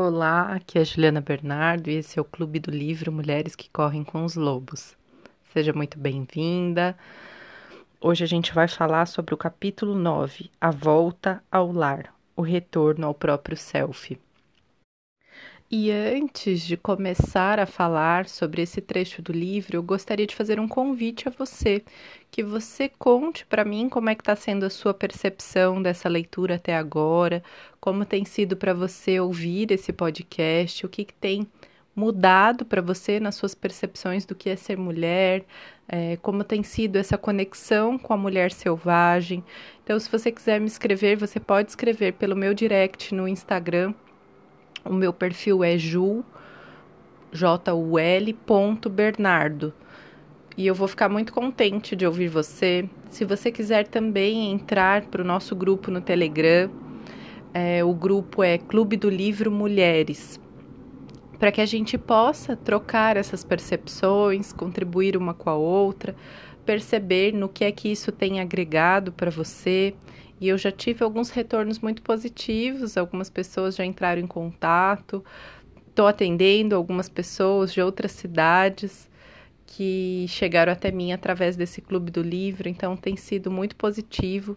Olá, aqui é Juliana Bernardo e esse é o Clube do Livro Mulheres que Correm com os Lobos. Seja muito bem-vinda. Hoje a gente vai falar sobre o capítulo 9, A Volta ao Lar, o retorno ao próprio self. E antes de começar a falar sobre esse trecho do livro, eu gostaria de fazer um convite a você, que você conte para mim como é que está sendo a sua percepção dessa leitura até agora, como tem sido para você ouvir esse podcast, o que, que tem mudado para você nas suas percepções do que é ser mulher, é, como tem sido essa conexão com a mulher selvagem. Então, se você quiser me escrever, você pode escrever pelo meu direct no Instagram o meu perfil é jul, J-U-L, ponto Bernardo. E eu vou ficar muito contente de ouvir você. Se você quiser também entrar para o nosso grupo no Telegram, é, o grupo é Clube do Livro Mulheres, para que a gente possa trocar essas percepções, contribuir uma com a outra, perceber no que é que isso tem agregado para você e eu já tive alguns retornos muito positivos, algumas pessoas já entraram em contato. Estou atendendo algumas pessoas de outras cidades que chegaram até mim através desse clube do livro, então tem sido muito positivo.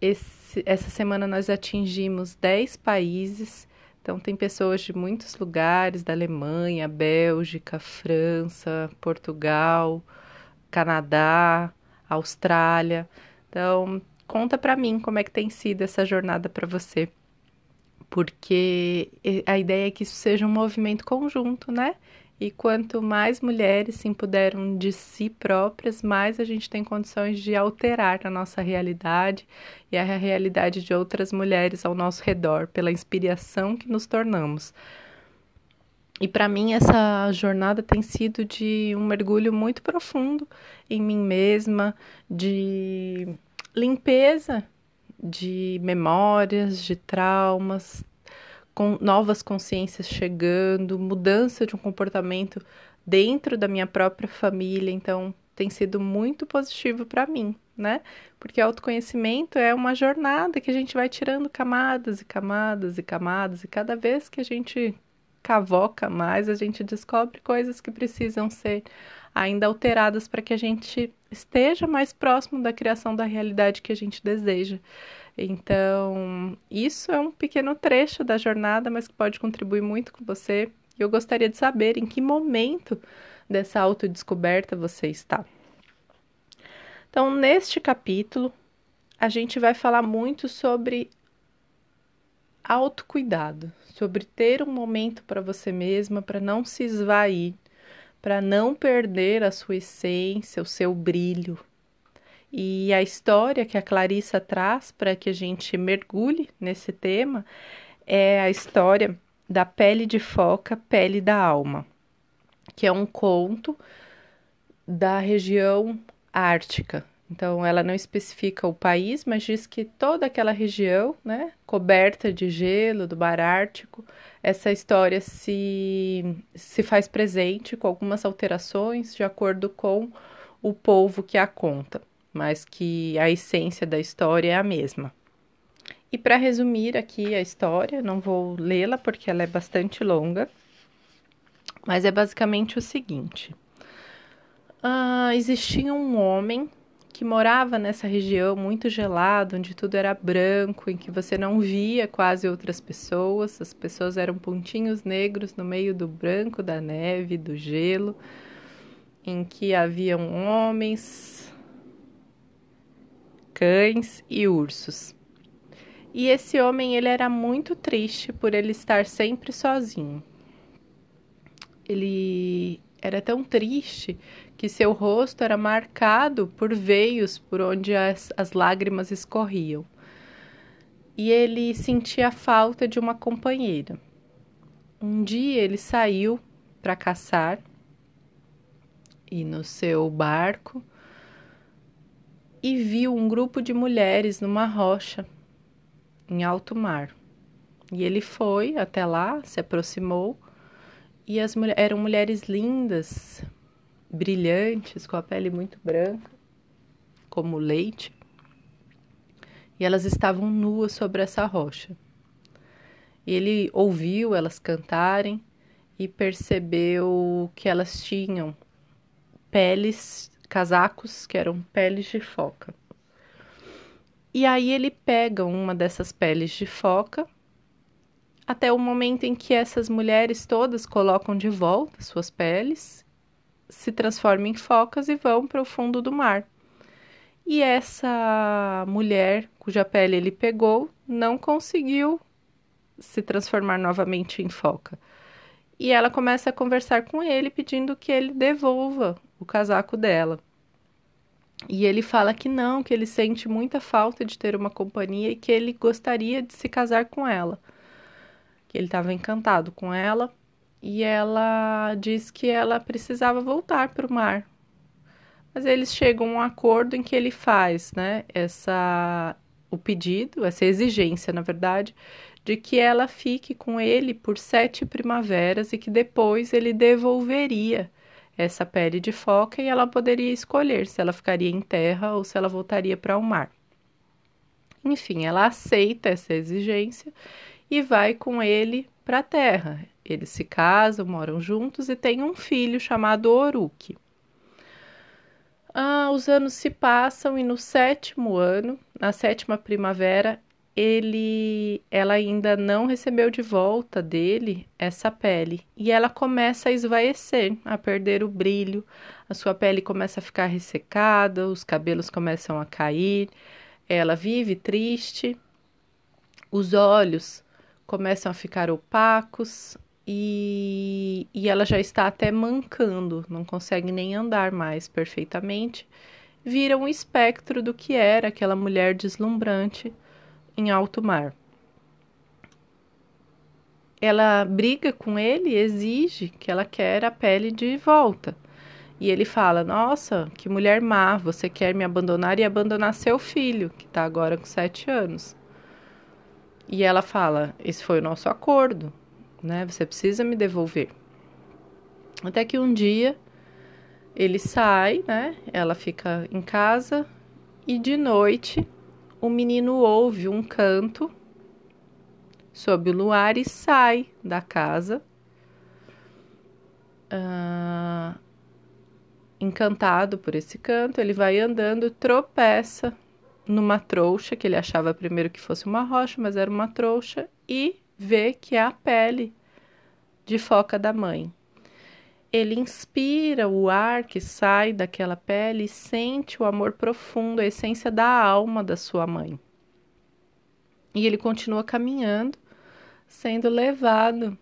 Esse, essa semana nós atingimos 10 países, então tem pessoas de muitos lugares, da Alemanha, Bélgica, França, Portugal, Canadá, Austrália. Então, Conta para mim como é que tem sido essa jornada para você. Porque a ideia é que isso seja um movimento conjunto, né? E quanto mais mulheres se empoderam de si próprias, mais a gente tem condições de alterar a nossa realidade e a realidade de outras mulheres ao nosso redor, pela inspiração que nos tornamos. E para mim essa jornada tem sido de um mergulho muito profundo em mim mesma, de limpeza de memórias, de traumas, com novas consciências chegando, mudança de um comportamento dentro da minha própria família. Então, tem sido muito positivo para mim, né? Porque autoconhecimento é uma jornada que a gente vai tirando camadas e camadas e camadas, e cada vez que a gente cavoca mais, a gente descobre coisas que precisam ser ainda alteradas para que a gente esteja mais próximo da criação da realidade que a gente deseja. Então, isso é um pequeno trecho da jornada, mas que pode contribuir muito com você. E eu gostaria de saber em que momento dessa autodescoberta você está. Então, neste capítulo, a gente vai falar muito sobre autocuidado, sobre ter um momento para você mesma, para não se esvair, para não perder a sua essência, o seu brilho. E a história que a Clarissa traz para que a gente mergulhe nesse tema é a história da pele de foca, pele da alma, que é um conto da região ártica. Então, ela não especifica o país, mas diz que toda aquela região, né, coberta de gelo do Mar Ártico, essa história se, se faz presente com algumas alterações de acordo com o povo que a conta, mas que a essência da história é a mesma. E para resumir aqui a história, não vou lê-la porque ela é bastante longa, mas é basicamente o seguinte: uh, existia um homem que morava nessa região muito gelada, onde tudo era branco, em que você não via quase outras pessoas, as pessoas eram pontinhos negros no meio do branco da neve, do gelo, em que haviam homens, cães e ursos. E esse homem ele era muito triste por ele estar sempre sozinho. Ele era tão triste que seu rosto era marcado por veios por onde as, as lágrimas escorriam. E ele sentia falta de uma companheira. Um dia ele saiu para caçar e no seu barco e viu um grupo de mulheres numa rocha em alto mar. E ele foi até lá, se aproximou e as mulheres eram mulheres lindas, brilhantes, com a pele muito branca, como leite, e elas estavam nuas sobre essa rocha. Ele ouviu elas cantarem e percebeu que elas tinham peles, casacos que eram peles de foca. E aí ele pega uma dessas peles de foca até o momento em que essas mulheres todas colocam de volta suas peles, se transformam em focas e vão para o fundo do mar. E essa mulher cuja pele ele pegou não conseguiu se transformar novamente em foca. E ela começa a conversar com ele pedindo que ele devolva o casaco dela. E ele fala que não, que ele sente muita falta de ter uma companhia e que ele gostaria de se casar com ela. Que ele estava encantado com ela e ela diz que ela precisava voltar para o mar. Mas eles chegam a um acordo em que ele faz, né, essa o pedido, essa exigência, na verdade, de que ela fique com ele por sete primaveras e que depois ele devolveria essa pele de foca e ela poderia escolher se ela ficaria em terra ou se ela voltaria para o mar. Enfim, ela aceita essa exigência e vai com ele para a terra. Eles se casam, moram juntos e têm um filho chamado Oruki. Ah, os anos se passam e no sétimo ano, na sétima primavera, ele, ela ainda não recebeu de volta dele essa pele e ela começa a esvaecer, a perder o brilho, a sua pele começa a ficar ressecada, os cabelos começam a cair, ela vive triste, os olhos começam a ficar opacos e, e ela já está até mancando, não consegue nem andar mais perfeitamente. Vira um espectro do que era aquela mulher deslumbrante em alto mar. Ela briga com ele, exige que ela quer a pele de volta. E ele fala: Nossa, que mulher má, você quer me abandonar e abandonar seu filho, que está agora com sete anos. E ela fala: Esse foi o nosso acordo, né? Você precisa me devolver. Até que um dia ele sai, né? Ela fica em casa e de noite o menino ouve um canto sob o luar e sai da casa. Uh, encantado por esse canto, ele vai andando, tropeça numa trouxa que ele achava primeiro que fosse uma rocha, mas era uma trouxa e vê que é a pele de foca da mãe ele inspira o ar que sai daquela pele e sente o amor profundo, a essência da alma da sua mãe. E ele continua caminhando, sendo levado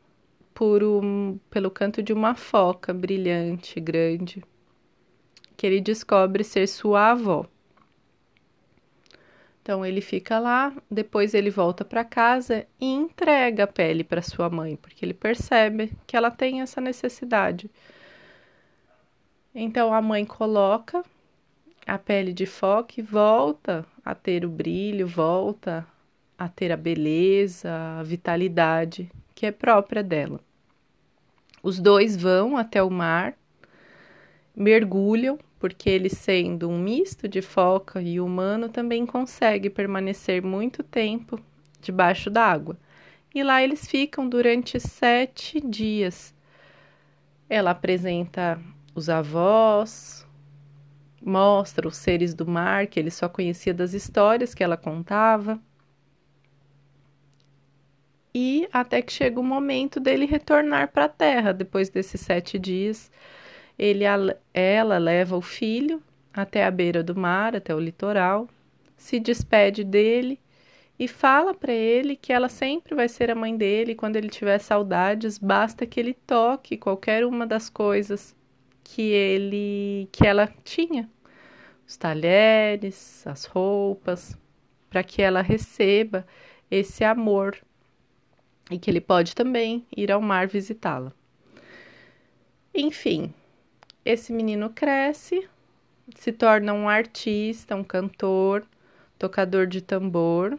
por um, pelo canto de uma foca brilhante, grande, que ele descobre ser sua avó. Então ele fica lá, depois ele volta para casa e entrega a pele para sua mãe, porque ele percebe que ela tem essa necessidade. Então a mãe coloca a pele de foca e volta a ter o brilho, volta a ter a beleza, a vitalidade que é própria dela. Os dois vão até o mar, mergulham porque ele, sendo um misto de foca e humano, também consegue permanecer muito tempo debaixo d'água. E lá eles ficam durante sete dias. Ela apresenta os avós, mostra os seres do mar que ele só conhecia das histórias que ela contava. E até que chega o momento dele retornar para a terra depois desses sete dias ele, ela leva o filho até a beira do mar, até o litoral, se despede dele e fala para ele que ela sempre vai ser a mãe dele. Quando ele tiver saudades, basta que ele toque qualquer uma das coisas que ele, que ela tinha, os talheres, as roupas, para que ela receba esse amor e que ele pode também ir ao mar visitá-la. Enfim, esse menino cresce, se torna um artista, um cantor, tocador de tambor,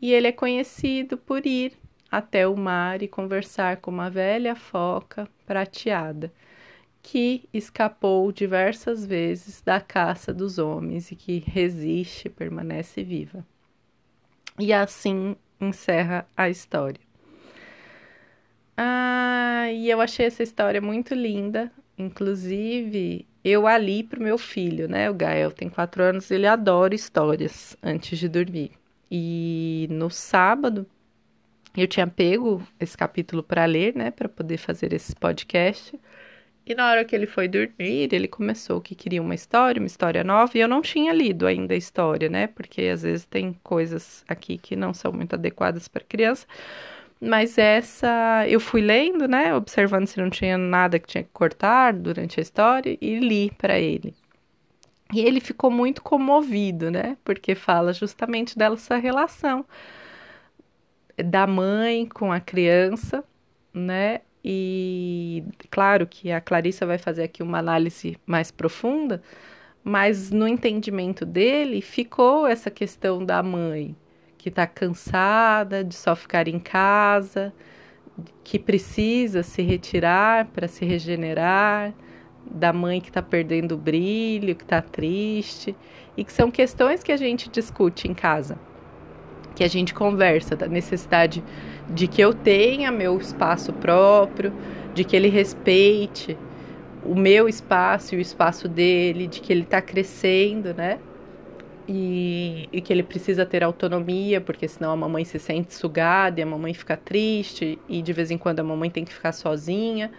e ele é conhecido por ir até o mar e conversar com uma velha foca prateada que escapou diversas vezes da caça dos homens e que resiste, permanece viva. E assim encerra a história. Ah, e eu achei essa história muito linda. Inclusive, eu ali pro meu filho, né? O Gael tem quatro anos, ele adora histórias antes de dormir. E no sábado eu tinha pego esse capítulo para ler, né, para poder fazer esse podcast. E na hora que ele foi dormir, ele começou que queria uma história, uma história nova, e eu não tinha lido ainda a história, né? Porque às vezes tem coisas aqui que não são muito adequadas para criança. Mas essa eu fui lendo, né, observando se não tinha nada que tinha que cortar durante a história e li para ele. E ele ficou muito comovido, né? Porque fala justamente dessa relação da mãe com a criança, né? E claro que a Clarissa vai fazer aqui uma análise mais profunda, mas no entendimento dele ficou essa questão da mãe que está cansada de só ficar em casa, que precisa se retirar para se regenerar, da mãe que está perdendo o brilho, que está triste, e que são questões que a gente discute em casa que a gente conversa, da necessidade de que eu tenha meu espaço próprio, de que ele respeite o meu espaço e o espaço dele, de que ele está crescendo, né? E, e, que ele precisa ter autonomia, porque senão a mamãe se sente sugada e a mamãe fica triste, e de vez em quando a mamãe tem que ficar sozinha.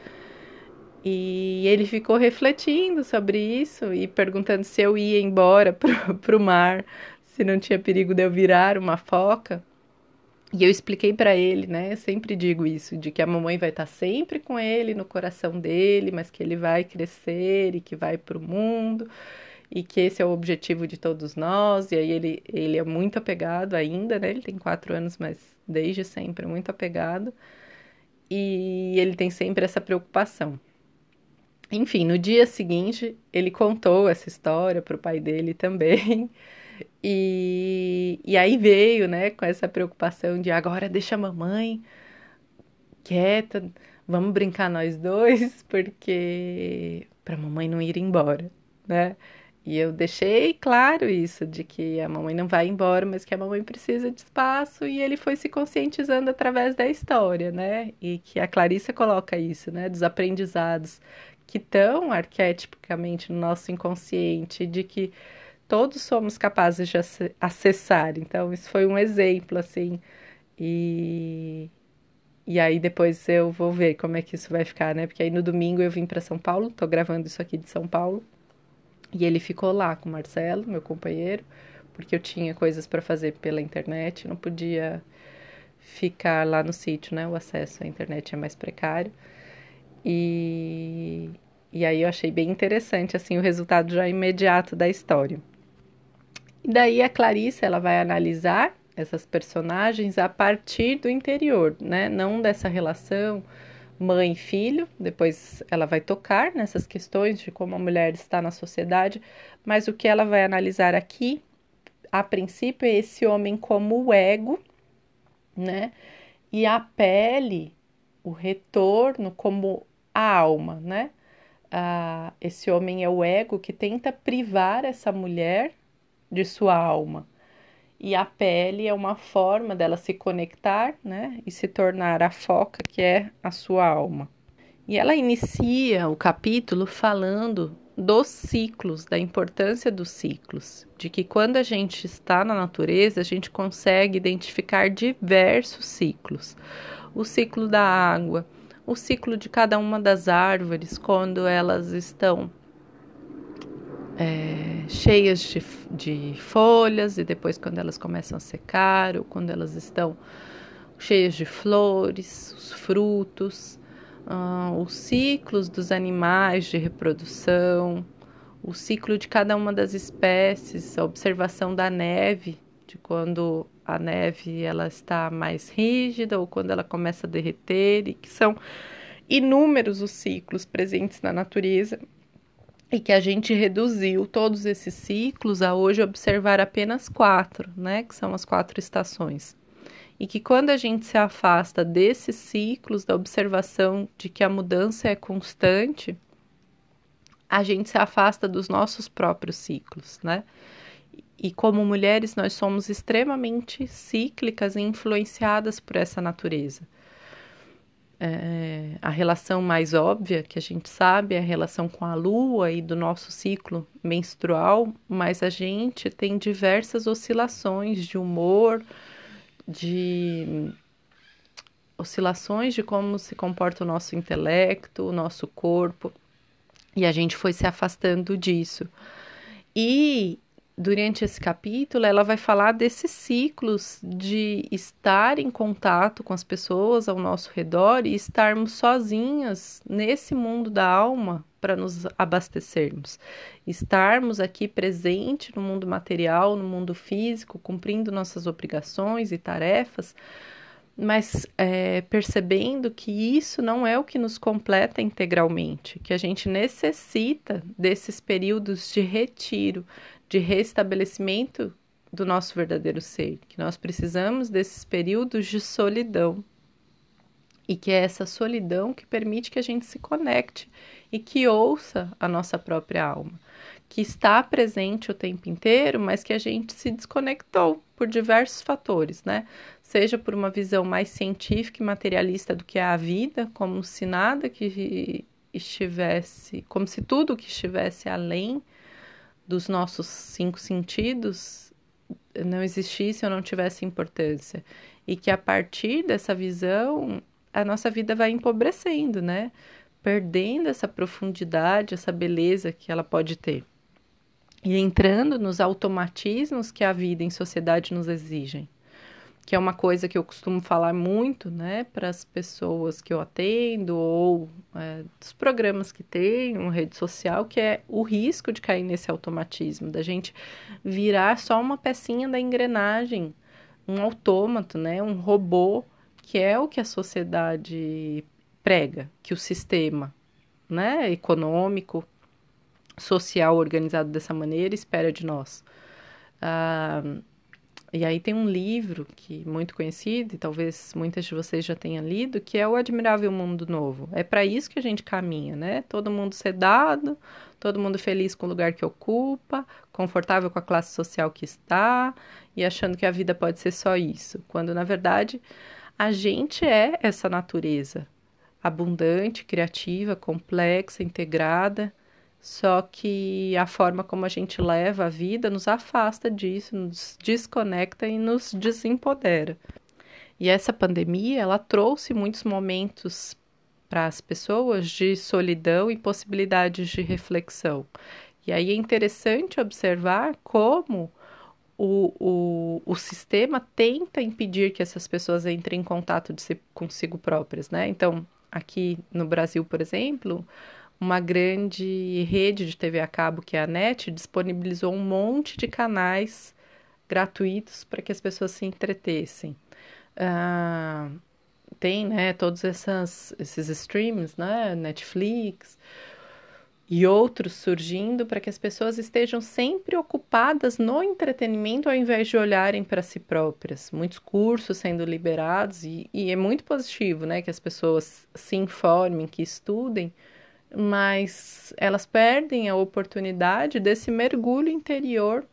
E ele ficou refletindo sobre isso e perguntando se eu ia embora para o mar se não tinha perigo de eu virar uma foca. E eu expliquei para ele, né? Eu sempre digo isso, de que a mamãe vai estar tá sempre com ele no coração dele, mas que ele vai crescer e que vai para o mundo e que esse é o objetivo de todos nós. E aí ele, ele é muito apegado ainda, né? Ele tem quatro anos, mas desde sempre muito apegado. E ele tem sempre essa preocupação. Enfim, no dia seguinte, ele contou essa história para o pai dele também. E, e aí veio, né, com essa preocupação de agora deixa a mamãe quieta, vamos brincar nós dois, porque para a mamãe não ir embora, né? E eu deixei claro isso, de que a mamãe não vai embora, mas que a mamãe precisa de espaço, e ele foi se conscientizando através da história, né? E que a Clarissa coloca isso, né? Dos aprendizados que estão arquetipicamente no nosso inconsciente, de que todos somos capazes de acessar. Então, isso foi um exemplo, assim. E, e aí depois eu vou ver como é que isso vai ficar, né? Porque aí no domingo eu vim para São Paulo, tô gravando isso aqui de São Paulo. E ele ficou lá com o Marcelo, meu companheiro, porque eu tinha coisas para fazer pela internet, não podia ficar lá no sítio, né? O acesso à internet é mais precário. E, e aí eu achei bem interessante assim o resultado já imediato da história. E daí a Clarice ela vai analisar essas personagens a partir do interior, né? Não dessa relação mãe filho. Depois ela vai tocar nessas questões de como a mulher está na sociedade, mas o que ela vai analisar aqui, a princípio, é esse homem como o ego, né? E a pele, o retorno como a alma, né? Ah, esse homem é o ego que tenta privar essa mulher de sua alma. E a pele é uma forma dela se conectar, né, e se tornar a foca que é a sua alma. E ela inicia o capítulo falando dos ciclos, da importância dos ciclos, de que quando a gente está na natureza, a gente consegue identificar diversos ciclos. O ciclo da água, o ciclo de cada uma das árvores, quando elas estão é, cheias de, de folhas e depois quando elas começam a secar ou quando elas estão cheias de flores, os frutos, uh, os ciclos dos animais de reprodução, o ciclo de cada uma das espécies, a observação da neve, de quando a neve ela está mais rígida ou quando ela começa a derreter, e que são inúmeros os ciclos presentes na natureza e que a gente reduziu todos esses ciclos a hoje observar apenas quatro, né, que são as quatro estações. E que quando a gente se afasta desses ciclos, da observação de que a mudança é constante, a gente se afasta dos nossos próprios ciclos, né? E como mulheres, nós somos extremamente cíclicas e influenciadas por essa natureza. É, a relação mais óbvia que a gente sabe é a relação com a lua e do nosso ciclo menstrual, mas a gente tem diversas oscilações de humor, de oscilações de como se comporta o nosso intelecto, o nosso corpo, e a gente foi se afastando disso. E durante esse capítulo, ela vai falar desses ciclos de estar em contato com as pessoas ao nosso redor e estarmos sozinhas nesse mundo da alma para nos abastecermos. Estarmos aqui presente no mundo material, no mundo físico, cumprindo nossas obrigações e tarefas, mas é, percebendo que isso não é o que nos completa integralmente, que a gente necessita desses períodos de retiro, de restabelecimento do nosso verdadeiro ser, que nós precisamos desses períodos de solidão. E que é essa solidão que permite que a gente se conecte e que ouça a nossa própria alma, que está presente o tempo inteiro, mas que a gente se desconectou por diversos fatores, né? Seja por uma visão mais científica e materialista do que é a vida, como se nada que estivesse, como se tudo que estivesse além dos nossos cinco sentidos não existisse ou não tivesse importância. E que a partir dessa visão, a nossa vida vai empobrecendo, né? Perdendo essa profundidade, essa beleza que ela pode ter. E entrando nos automatismos que a vida em sociedade nos exigem que é uma coisa que eu costumo falar muito, né, para as pessoas que eu atendo ou é, dos programas que tenho, rede social, que é o risco de cair nesse automatismo, da gente virar só uma pecinha da engrenagem, um autômato, né, um robô, que é o que a sociedade prega, que o sistema, né, econômico, social organizado dessa maneira espera de nós. Ah, e aí tem um livro que muito conhecido, e talvez muitas de vocês já tenham lido, que é O Admirável Mundo Novo. É para isso que a gente caminha, né? Todo mundo sedado, todo mundo feliz com o lugar que ocupa, confortável com a classe social que está e achando que a vida pode ser só isso, quando na verdade a gente é essa natureza abundante, criativa, complexa, integrada só que a forma como a gente leva a vida nos afasta disso, nos desconecta e nos desempodera. E essa pandemia, ela trouxe muitos momentos para as pessoas de solidão e possibilidades de reflexão. E aí é interessante observar como o, o, o sistema tenta impedir que essas pessoas entrem em contato si, consigo próprias, né? Então, aqui no Brasil, por exemplo, uma grande rede de TV a cabo, que é a NET, disponibilizou um monte de canais gratuitos para que as pessoas se entretessem. Uh, tem, né, todos essas, esses streams, né, Netflix e outros surgindo para que as pessoas estejam sempre ocupadas no entretenimento ao invés de olharem para si próprias. Muitos cursos sendo liberados e, e é muito positivo, né, que as pessoas se informem, que estudem, mas elas perdem a oportunidade desse mergulho interior,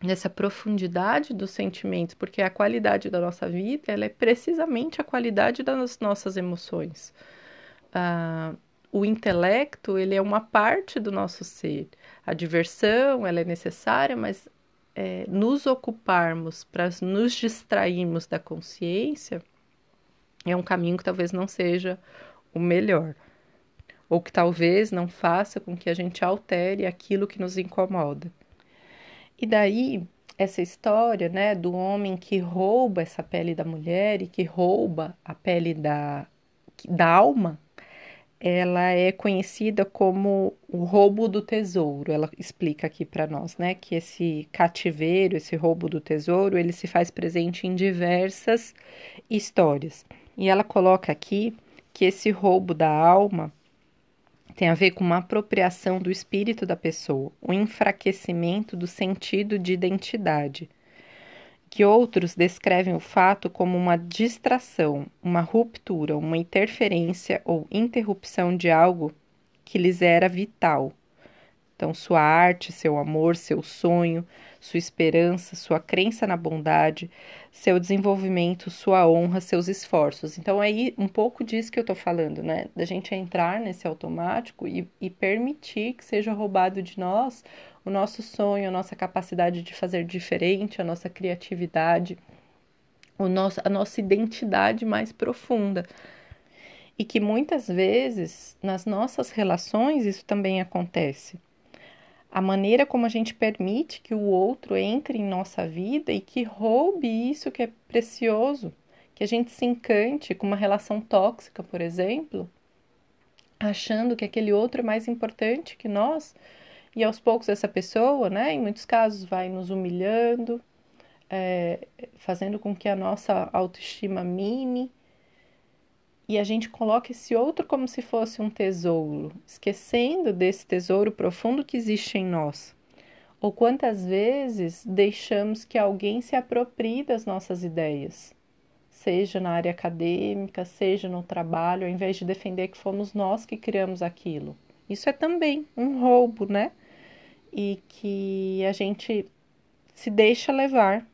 dessa profundidade dos sentimentos, porque a qualidade da nossa vida ela é precisamente a qualidade das nossas emoções. Ah, o intelecto ele é uma parte do nosso ser. A diversão ela é necessária, mas é, nos ocuparmos para nos distrairmos da consciência é um caminho que talvez não seja o melhor ou que talvez não faça com que a gente altere aquilo que nos incomoda. E daí essa história, né, do homem que rouba essa pele da mulher e que rouba a pele da, da alma, ela é conhecida como o roubo do tesouro. Ela explica aqui para nós, né, que esse cativeiro, esse roubo do tesouro, ele se faz presente em diversas histórias. E ela coloca aqui que esse roubo da alma tem a ver com uma apropriação do espírito da pessoa, o um enfraquecimento do sentido de identidade. Que outros descrevem o fato como uma distração, uma ruptura, uma interferência ou interrupção de algo que lhes era vital. Então, sua arte, seu amor, seu sonho, sua esperança, sua crença na bondade, seu desenvolvimento, sua honra, seus esforços. Então, é um pouco disso que eu estou falando, né? Da gente entrar nesse automático e, e permitir que seja roubado de nós o nosso sonho, a nossa capacidade de fazer diferente, a nossa criatividade, o nosso, a nossa identidade mais profunda. E que muitas vezes nas nossas relações isso também acontece a maneira como a gente permite que o outro entre em nossa vida e que roube isso que é precioso, que a gente se encante com uma relação tóxica, por exemplo, achando que aquele outro é mais importante que nós, e aos poucos essa pessoa, né, em muitos casos, vai nos humilhando, é, fazendo com que a nossa autoestima mine e a gente coloca esse outro como se fosse um tesouro, esquecendo desse tesouro profundo que existe em nós. Ou quantas vezes deixamos que alguém se aproprie das nossas ideias, seja na área acadêmica, seja no trabalho, ao invés de defender que fomos nós que criamos aquilo. Isso é também um roubo, né? E que a gente se deixa levar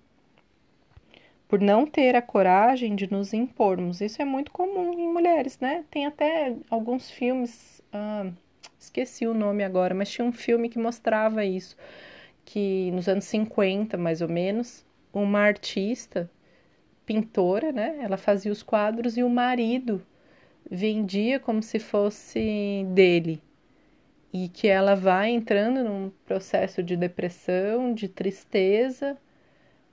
por não ter a coragem de nos impormos. Isso é muito comum em mulheres, né? Tem até alguns filmes, ah, esqueci o nome agora, mas tinha um filme que mostrava isso, que nos anos 50, mais ou menos, uma artista, pintora, né? Ela fazia os quadros e o marido vendia como se fosse dele. E que ela vai entrando num processo de depressão, de tristeza,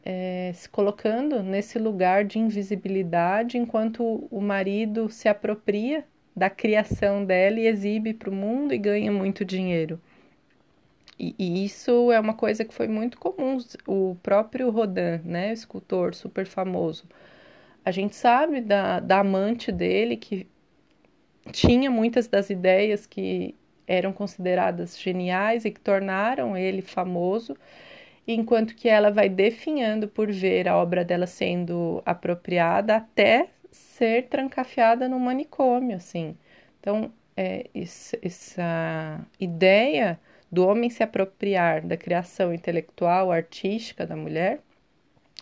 é, se colocando nesse lugar de invisibilidade enquanto o marido se apropria da criação dela e exibe para o mundo e ganha muito dinheiro. E, e, isso é uma coisa que foi muito comum. O próprio Rodin, né, escultor super famoso, a gente sabe da, da amante dele que tinha muitas das ideias que eram consideradas geniais e que tornaram ele famoso enquanto que ela vai definhando por ver a obra dela sendo apropriada até ser trancafiada no manicômio, assim. Então, é, essa ideia do homem se apropriar da criação intelectual, artística da mulher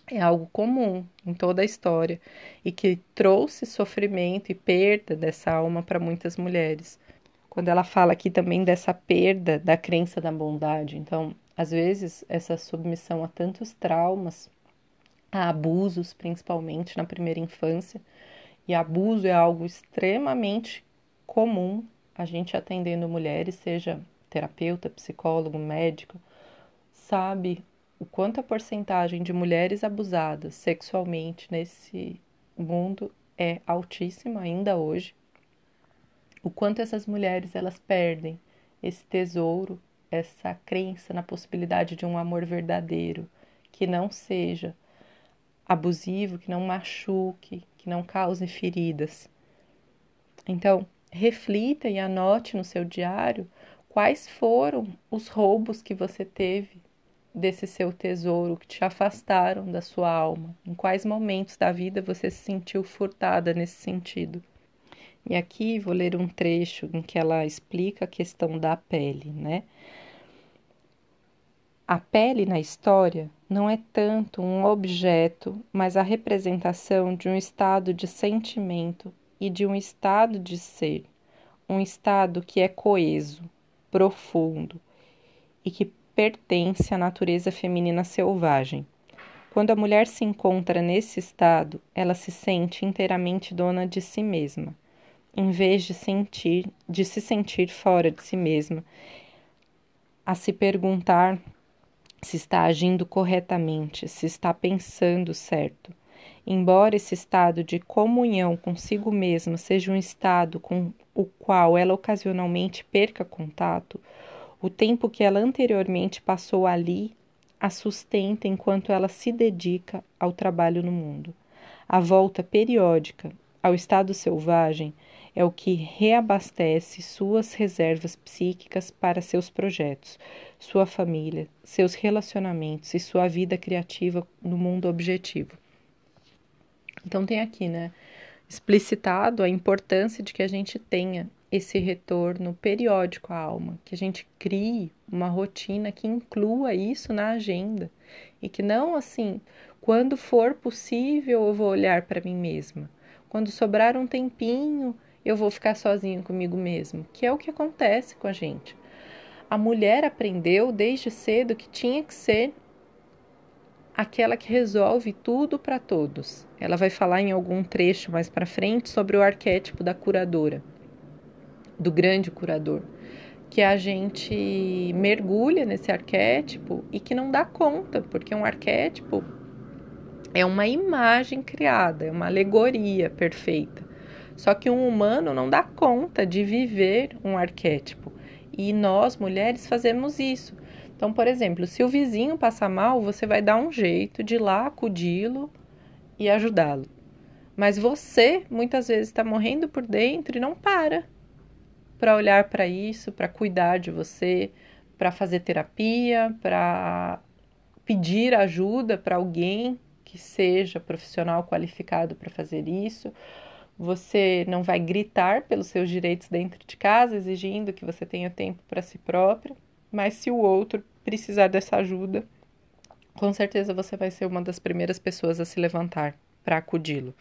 é algo comum em toda a história e que trouxe sofrimento e perda dessa alma para muitas mulheres. Quando ela fala aqui também dessa perda da crença da bondade, então às vezes, essa submissão a tantos traumas, a abusos, principalmente na primeira infância, e abuso é algo extremamente comum a gente atendendo mulheres, seja terapeuta, psicólogo, médico, sabe o quanto a porcentagem de mulheres abusadas sexualmente nesse mundo é altíssima ainda hoje. O quanto essas mulheres elas perdem esse tesouro essa crença na possibilidade de um amor verdadeiro, que não seja abusivo, que não machuque, que não cause feridas. Então, reflita e anote no seu diário quais foram os roubos que você teve desse seu tesouro que te afastaram da sua alma. Em quais momentos da vida você se sentiu furtada nesse sentido? E aqui vou ler um trecho em que ela explica a questão da pele, né? A pele na história não é tanto um objeto, mas a representação de um estado de sentimento e de um estado de ser, um estado que é coeso, profundo e que pertence à natureza feminina selvagem. Quando a mulher se encontra nesse estado, ela se sente inteiramente dona de si mesma, em vez de sentir, de se sentir fora de si mesma, a se perguntar se está agindo corretamente, se está pensando certo. Embora esse estado de comunhão consigo mesma seja um estado com o qual ela ocasionalmente perca contato, o tempo que ela anteriormente passou ali a sustenta enquanto ela se dedica ao trabalho no mundo. A volta periódica ao estado selvagem é o que reabastece suas reservas psíquicas para seus projetos, sua família, seus relacionamentos e sua vida criativa no mundo objetivo. Então tem aqui, né, explicitado a importância de que a gente tenha esse retorno periódico à alma, que a gente crie uma rotina que inclua isso na agenda e que não assim, quando for possível eu vou olhar para mim mesma. Quando sobrar um tempinho, eu vou ficar sozinho comigo mesmo, que é o que acontece com a gente. A mulher aprendeu desde cedo que tinha que ser aquela que resolve tudo para todos. Ela vai falar em algum trecho mais para frente sobre o arquétipo da curadora, do grande curador, que a gente mergulha nesse arquétipo e que não dá conta, porque um arquétipo é uma imagem criada, é uma alegoria perfeita. Só que um humano não dá conta de viver um arquétipo. E nós, mulheres, fazemos isso. Então, por exemplo, se o vizinho passar mal, você vai dar um jeito de ir lá acudi-lo e ajudá-lo. Mas você muitas vezes está morrendo por dentro e não para para olhar para isso, para cuidar de você, para fazer terapia, para pedir ajuda para alguém que seja profissional qualificado para fazer isso. Você não vai gritar pelos seus direitos dentro de casa, exigindo que você tenha tempo para si própria mas se o outro precisar dessa ajuda, com certeza você vai ser uma das primeiras pessoas a se levantar para acudi-lo.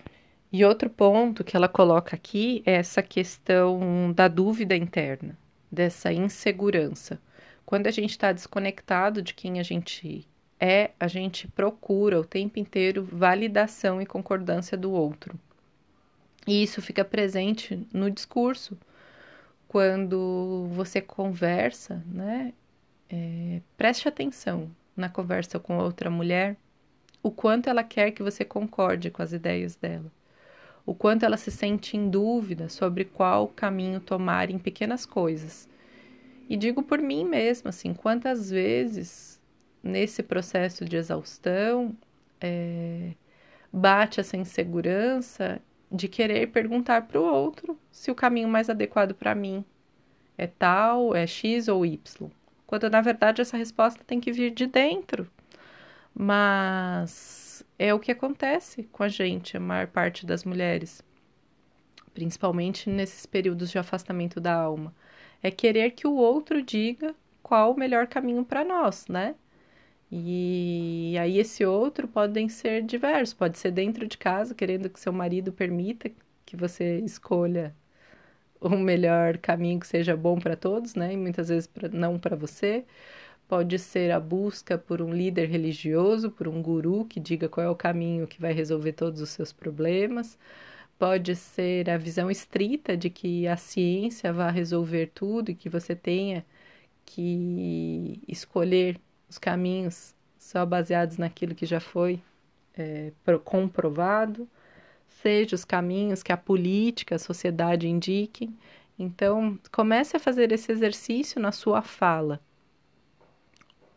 E outro ponto que ela coloca aqui é essa questão da dúvida interna, dessa insegurança. Quando a gente está desconectado de quem a gente é, a gente procura o tempo inteiro validação e concordância do outro. E isso fica presente no discurso, quando você conversa, né? É, preste atenção na conversa com outra mulher, o quanto ela quer que você concorde com as ideias dela, o quanto ela se sente em dúvida sobre qual caminho tomar em pequenas coisas. E digo por mim mesma, assim, quantas vezes nesse processo de exaustão é, bate essa insegurança de querer perguntar para o outro se o caminho mais adequado para mim é tal, é X ou Y. Quando na verdade essa resposta tem que vir de dentro. Mas é o que acontece com a gente, a maior parte das mulheres, principalmente nesses períodos de afastamento da alma. É querer que o outro diga qual o melhor caminho para nós, né? E aí esse outro podem ser diversos, pode ser dentro de casa, querendo que seu marido permita que você escolha o melhor caminho que seja bom para todos, né? E muitas vezes pra, não para você. Pode ser a busca por um líder religioso, por um guru que diga qual é o caminho que vai resolver todos os seus problemas. Pode ser a visão estrita de que a ciência vai resolver tudo e que você tenha que escolher os caminhos só baseados naquilo que já foi é, comprovado, seja os caminhos que a política, a sociedade indiquem. Então, comece a fazer esse exercício na sua fala,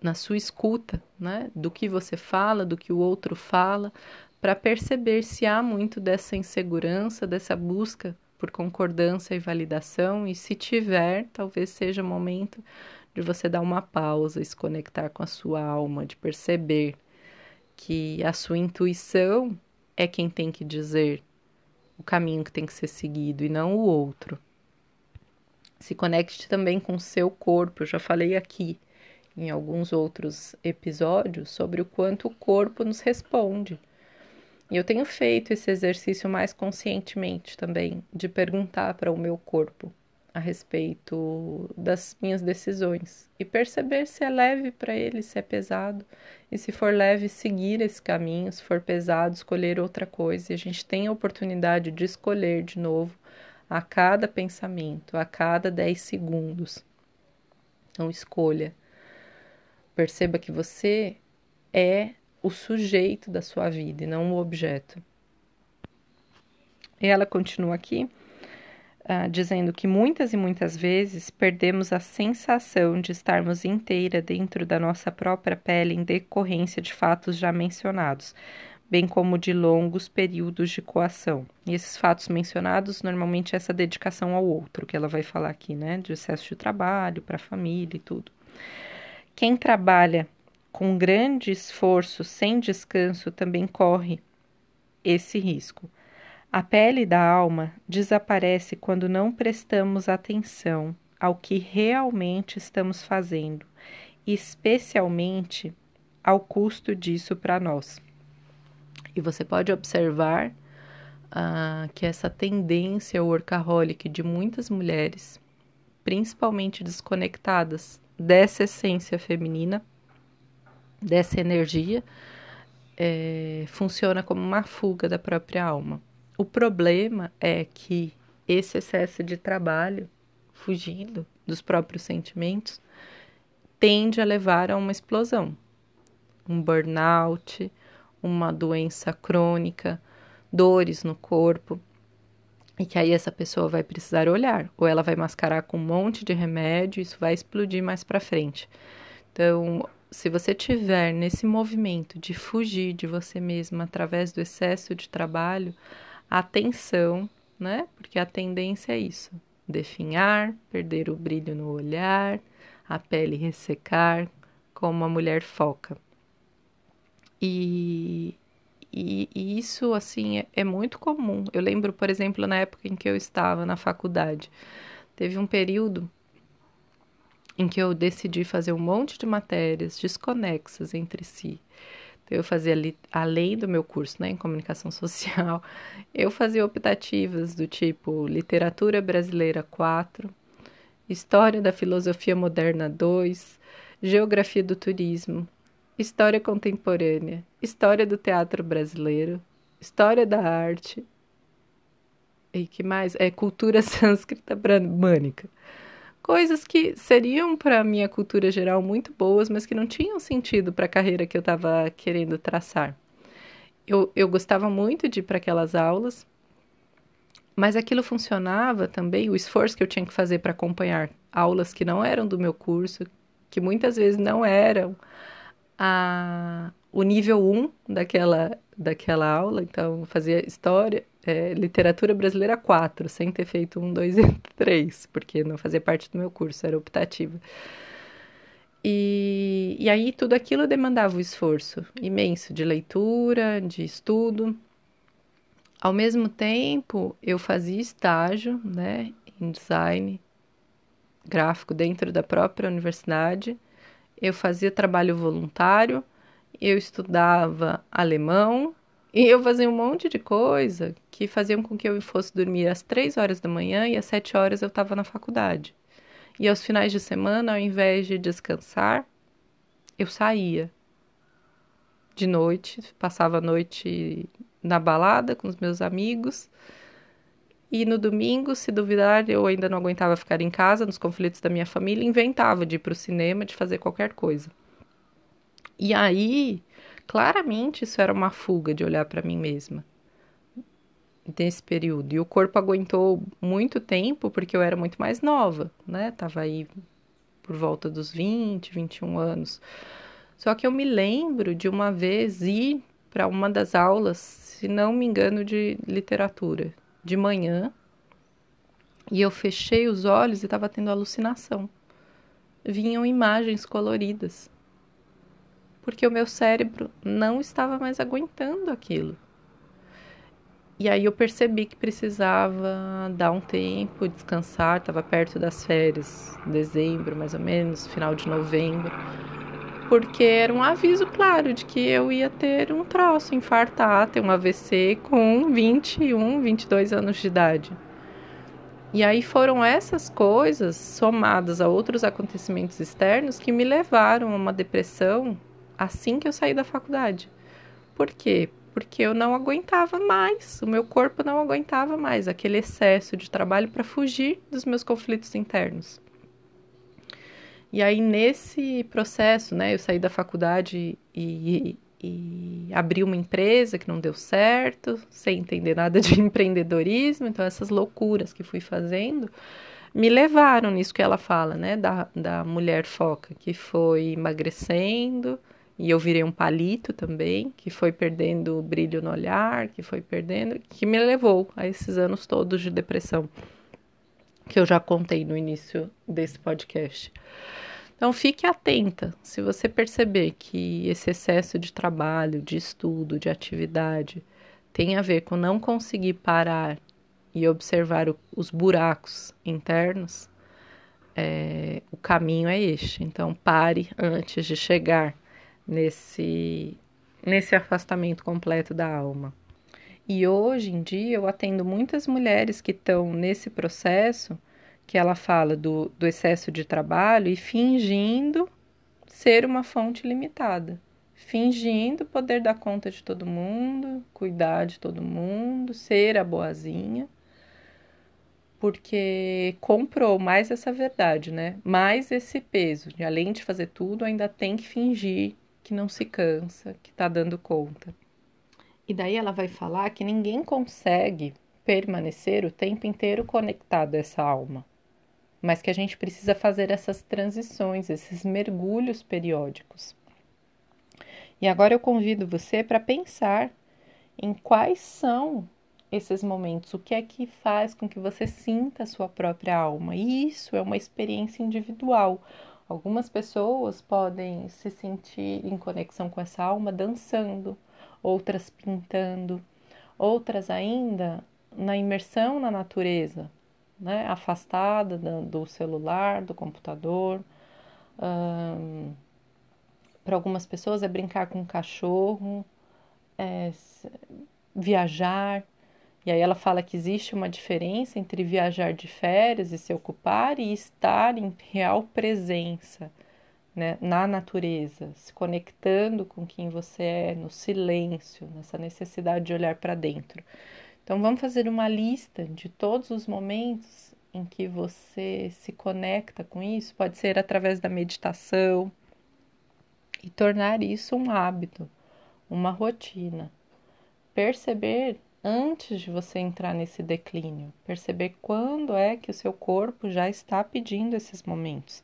na sua escuta, né? Do que você fala, do que o outro fala, para perceber se há muito dessa insegurança, dessa busca por concordância e validação, e se tiver, talvez seja o momento de você dar uma pausa e se conectar com a sua alma, de perceber que a sua intuição é quem tem que dizer o caminho que tem que ser seguido e não o outro. Se conecte também com o seu corpo. Eu já falei aqui em alguns outros episódios sobre o quanto o corpo nos responde. E eu tenho feito esse exercício mais conscientemente também, de perguntar para o meu corpo a respeito das minhas decisões e perceber se é leve para ele, se é pesado, e se for leve, seguir esse caminho, se for pesado, escolher outra coisa. E a gente tem a oportunidade de escolher de novo a cada pensamento, a cada 10 segundos. Então, escolha. Perceba que você é o sujeito da sua vida e não o objeto. E ela continua aqui uh, dizendo que muitas e muitas vezes perdemos a sensação de estarmos inteira dentro da nossa própria pele em decorrência de fatos já mencionados, bem como de longos períodos de coação. E esses fatos mencionados, normalmente, é essa dedicação ao outro, que ela vai falar aqui, né? De excesso de trabalho, para a família e tudo. Quem trabalha com grande esforço, sem descanso, também corre esse risco. A pele da alma desaparece quando não prestamos atenção ao que realmente estamos fazendo, especialmente ao custo disso para nós. E você pode observar ah, que essa tendência workaholic de muitas mulheres, principalmente desconectadas dessa essência feminina, dessa energia, é, funciona como uma fuga da própria alma. O problema é que esse excesso de trabalho, fugindo dos próprios sentimentos, tende a levar a uma explosão, um burnout, uma doença crônica, dores no corpo, e que aí essa pessoa vai precisar olhar, ou ela vai mascarar com um monte de remédio, isso vai explodir mais para frente. Então, se você tiver nesse movimento de fugir de você mesma através do excesso de trabalho, atenção, né? Porque a tendência é isso: definhar, perder o brilho no olhar, a pele ressecar, como a mulher foca. E, e, e isso, assim, é, é muito comum. Eu lembro, por exemplo, na época em que eu estava na faculdade, teve um período em que eu decidi fazer um monte de matérias desconexas entre si. Eu fazia, além do meu curso né, em comunicação social, eu fazia optativas do tipo Literatura Brasileira 4, História da Filosofia Moderna 2, Geografia do Turismo, História Contemporânea, História do Teatro Brasileiro, História da Arte, e que mais? É Cultura Sânscrita Brahmânica. Coisas que seriam para a minha cultura geral muito boas, mas que não tinham sentido para a carreira que eu estava querendo traçar. Eu, eu gostava muito de ir para aquelas aulas, mas aquilo funcionava também, o esforço que eu tinha que fazer para acompanhar aulas que não eram do meu curso, que muitas vezes não eram a, o nível 1 daquela, daquela aula, então fazia história, é, literatura brasileira 4, sem ter feito 1, 2 e 3, porque não fazia parte do meu curso, era optativa. E, e aí tudo aquilo demandava um esforço imenso de leitura, de estudo. Ao mesmo tempo, eu fazia estágio né, em design gráfico dentro da própria universidade eu fazia trabalho voluntário, eu estudava alemão e eu fazia um monte de coisa que faziam com que eu fosse dormir às três horas da manhã e às sete horas eu estava na faculdade. E aos finais de semana, ao invés de descansar, eu saía de noite, passava a noite na balada com os meus amigos e no domingo, se duvidar, eu ainda não aguentava ficar em casa, nos conflitos da minha família, inventava de ir para o cinema, de fazer qualquer coisa. E aí, claramente, isso era uma fuga de olhar para mim mesma nesse período. E o corpo aguentou muito tempo porque eu era muito mais nova, né? Tava aí por volta dos 20, 21 anos. Só que eu me lembro de uma vez ir para uma das aulas, se não me engano, de literatura de manhã e eu fechei os olhos e estava tendo alucinação. Vinham imagens coloridas. Porque o meu cérebro não estava mais aguentando aquilo. E aí eu percebi que precisava dar um tempo, descansar, estava perto das férias, dezembro mais ou menos, final de novembro porque era um aviso claro de que eu ia ter um troço, infartar, ter um AVC com 21, 22 anos de idade. E aí foram essas coisas, somadas a outros acontecimentos externos, que me levaram a uma depressão assim que eu saí da faculdade. Por quê? Porque eu não aguentava mais, o meu corpo não aguentava mais aquele excesso de trabalho para fugir dos meus conflitos internos. E aí, nesse processo, né, eu saí da faculdade e, e, e abri uma empresa que não deu certo, sem entender nada de empreendedorismo, então essas loucuras que fui fazendo me levaram nisso que ela fala, né, da, da mulher foca, que foi emagrecendo, e eu virei um palito também, que foi perdendo o brilho no olhar, que foi perdendo, que me levou a esses anos todos de depressão que eu já contei no início desse podcast. Então fique atenta, se você perceber que esse excesso de trabalho, de estudo, de atividade tem a ver com não conseguir parar e observar o, os buracos internos, é, o caminho é este. Então, pare antes de chegar nesse, nesse afastamento completo da alma. E hoje em dia eu atendo muitas mulheres que estão nesse processo que ela fala do, do excesso de trabalho e fingindo ser uma fonte limitada, fingindo poder dar conta de todo mundo, cuidar de todo mundo, ser a boazinha, porque comprou mais essa verdade, né? Mais esse peso, de além de fazer tudo, ainda tem que fingir que não se cansa, que tá dando conta. E daí ela vai falar que ninguém consegue permanecer o tempo inteiro conectado a essa alma mas que a gente precisa fazer essas transições, esses mergulhos periódicos. E agora eu convido você para pensar em quais são esses momentos, o que é que faz com que você sinta a sua própria alma. E isso é uma experiência individual. Algumas pessoas podem se sentir em conexão com essa alma dançando, outras pintando, outras ainda na imersão na natureza, né, afastada do celular, do computador. Para algumas pessoas é brincar com um cachorro, é viajar. E aí ela fala que existe uma diferença entre viajar de férias e se ocupar e estar em real presença né, na natureza, se conectando com quem você é, no silêncio, nessa necessidade de olhar para dentro. Então, vamos fazer uma lista de todos os momentos em que você se conecta com isso. Pode ser através da meditação e tornar isso um hábito, uma rotina. Perceber antes de você entrar nesse declínio, perceber quando é que o seu corpo já está pedindo esses momentos.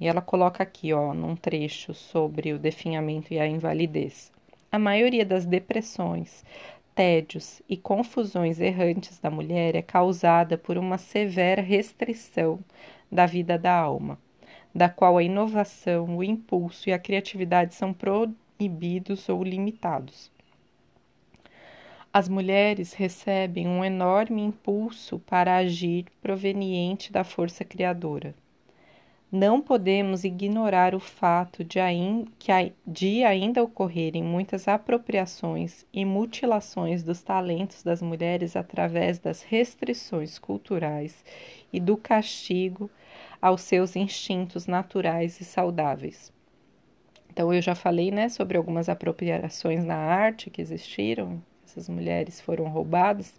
E ela coloca aqui, ó, num trecho sobre o definhamento e a invalidez. A maioria das depressões, tédios e confusões errantes da mulher é causada por uma severa restrição da vida da alma, da qual a inovação, o impulso e a criatividade são proibidos ou limitados. As mulheres recebem um enorme impulso para agir proveniente da força criadora não podemos ignorar o fato de, de ainda ocorrerem muitas apropriações e mutilações dos talentos das mulheres através das restrições culturais e do castigo aos seus instintos naturais e saudáveis. Então, eu já falei né, sobre algumas apropriações na arte que existiram, essas mulheres foram roubadas.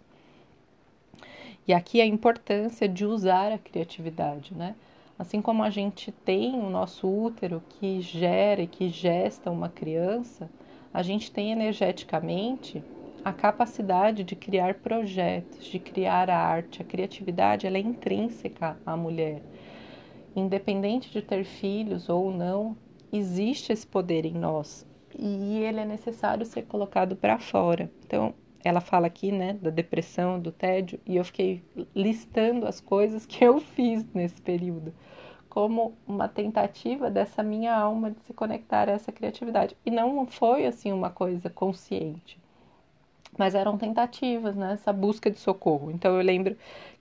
E aqui a importância de usar a criatividade, né? Assim como a gente tem o nosso útero que gera e que gesta uma criança, a gente tem energeticamente a capacidade de criar projetos, de criar arte. A criatividade ela é intrínseca à mulher. Independente de ter filhos ou não, existe esse poder em nós e ele é necessário ser colocado para fora. Então, ela fala aqui, né, da depressão, do tédio, e eu fiquei listando as coisas que eu fiz nesse período, como uma tentativa dessa minha alma de se conectar a essa criatividade. E não foi assim uma coisa consciente, mas eram tentativas, né, essa busca de socorro. Então eu lembro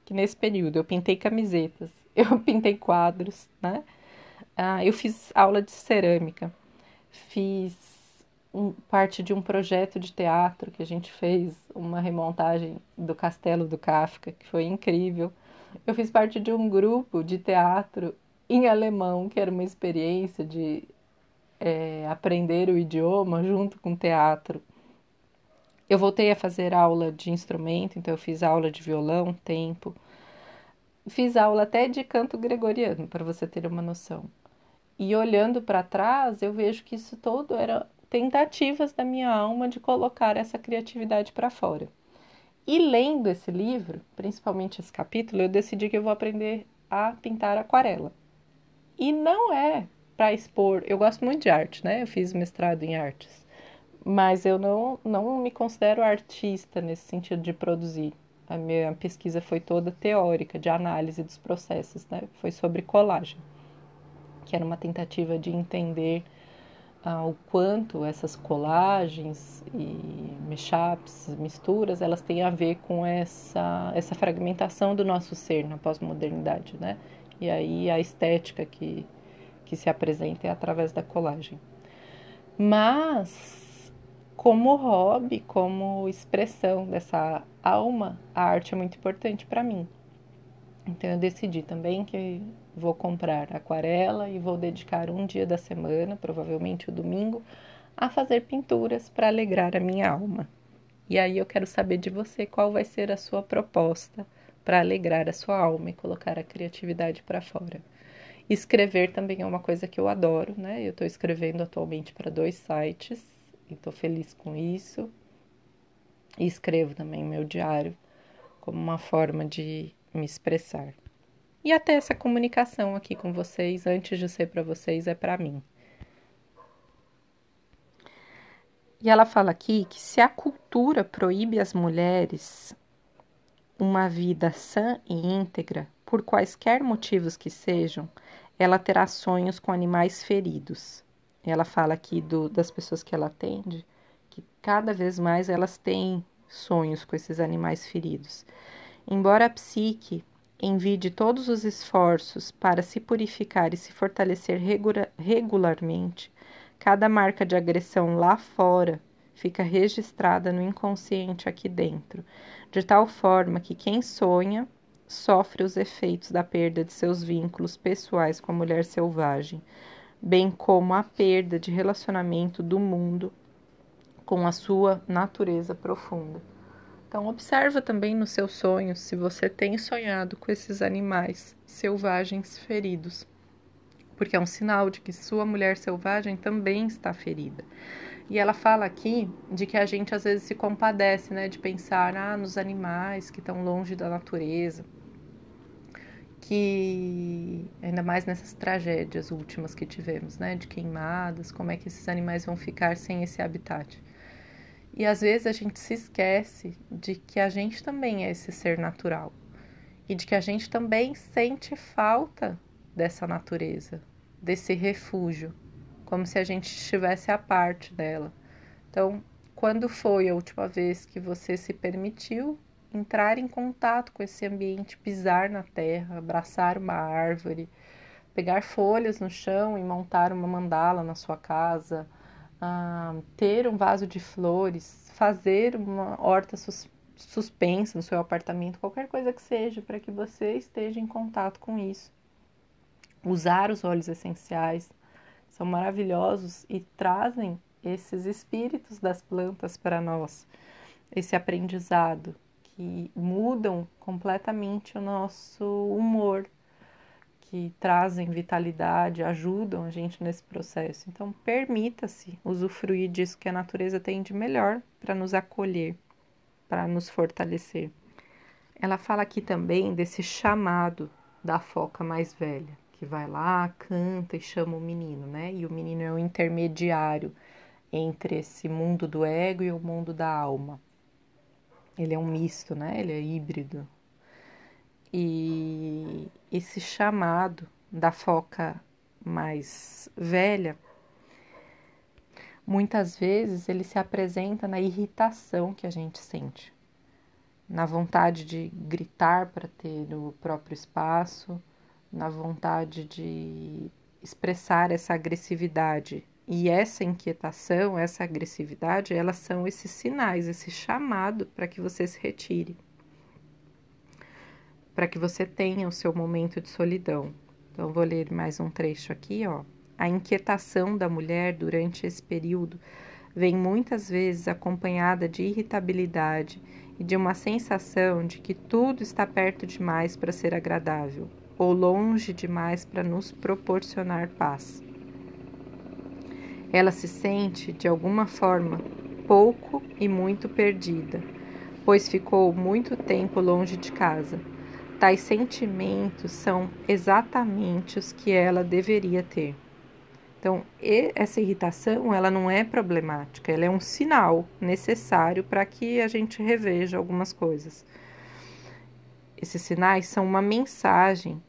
que nesse período eu pintei camisetas, eu pintei quadros, né? Ah, eu fiz aula de cerâmica, fiz um, parte de um projeto de teatro que a gente fez, uma remontagem do Castelo do Kafka, que foi incrível. Eu fiz parte de um grupo de teatro em alemão, que era uma experiência de é, aprender o idioma junto com teatro. Eu voltei a fazer aula de instrumento, então eu fiz aula de violão, tempo. Fiz aula até de canto gregoriano, para você ter uma noção. E olhando para trás, eu vejo que isso todo era tentativas da minha alma de colocar essa criatividade para fora. E lendo esse livro, principalmente esse capítulo, eu decidi que eu vou aprender a pintar aquarela. E não é para expor. Eu gosto muito de arte, né? Eu fiz mestrado em artes, mas eu não, não me considero artista nesse sentido de produzir. A minha pesquisa foi toda teórica, de análise dos processos, né? Foi sobre colagem, que era uma tentativa de entender ao quanto essas colagens e mashups, misturas, elas têm a ver com essa, essa fragmentação do nosso ser na pós-modernidade, né? E aí a estética que, que se apresenta é através da colagem. Mas, como hobby, como expressão dessa alma, a arte é muito importante para mim. Então eu decidi também que vou comprar aquarela e vou dedicar um dia da semana, provavelmente o domingo, a fazer pinturas para alegrar a minha alma. E aí eu quero saber de você qual vai ser a sua proposta para alegrar a sua alma e colocar a criatividade para fora. Escrever também é uma coisa que eu adoro, né? Eu estou escrevendo atualmente para dois sites e estou feliz com isso. E escrevo também meu diário como uma forma de me expressar. E até essa comunicação aqui com vocês, antes de ser para vocês, é para mim. E ela fala aqui que se a cultura proíbe às mulheres uma vida sã e íntegra, por quaisquer motivos que sejam, ela terá sonhos com animais feridos. Ela fala aqui do, das pessoas que ela atende, que cada vez mais elas têm sonhos com esses animais feridos. Embora a psique envide todos os esforços para se purificar e se fortalecer regularmente, cada marca de agressão lá fora fica registrada no inconsciente aqui dentro, de tal forma que quem sonha sofre os efeitos da perda de seus vínculos pessoais com a mulher selvagem, bem como a perda de relacionamento do mundo com a sua natureza profunda. Então, observa também nos seus sonhos se você tem sonhado com esses animais selvagens feridos, porque é um sinal de que sua mulher selvagem também está ferida. E ela fala aqui de que a gente às vezes se compadece, né, de pensar ah, nos animais que estão longe da natureza, que ainda mais nessas tragédias últimas que tivemos, né, de queimadas, como é que esses animais vão ficar sem esse habitat? E às vezes a gente se esquece de que a gente também é esse ser natural e de que a gente também sente falta dessa natureza, desse refúgio, como se a gente estivesse à parte dela. Então, quando foi a última vez que você se permitiu entrar em contato com esse ambiente, pisar na terra, abraçar uma árvore, pegar folhas no chão e montar uma mandala na sua casa? Ter um vaso de flores, fazer uma horta sus suspensa no seu apartamento, qualquer coisa que seja, para que você esteja em contato com isso. Usar os óleos essenciais são maravilhosos e trazem esses espíritos das plantas para nós, esse aprendizado que mudam completamente o nosso humor, que trazem vitalidade, ajudam a gente nesse processo. Então, permita-se usufruir disso que a natureza tem de melhor para nos acolher, para nos fortalecer. Ela fala aqui também desse chamado da foca mais velha, que vai lá, canta e chama o menino, né? E o menino é o intermediário entre esse mundo do ego e o mundo da alma. Ele é um misto, né? Ele é híbrido, e esse chamado da foca mais velha, muitas vezes ele se apresenta na irritação que a gente sente, na vontade de gritar para ter o próprio espaço, na vontade de expressar essa agressividade. E essa inquietação, essa agressividade, elas são esses sinais, esse chamado para que você se retire para que você tenha o seu momento de solidão. Então, vou ler mais um trecho aqui, ó. A inquietação da mulher durante esse período vem muitas vezes acompanhada de irritabilidade e de uma sensação de que tudo está perto demais para ser agradável ou longe demais para nos proporcionar paz. Ela se sente, de alguma forma, pouco e muito perdida, pois ficou muito tempo longe de casa Tais sentimentos são exatamente os que ela deveria ter. Então, essa irritação, ela não é problemática, ela é um sinal necessário para que a gente reveja algumas coisas. Esses sinais são uma mensagem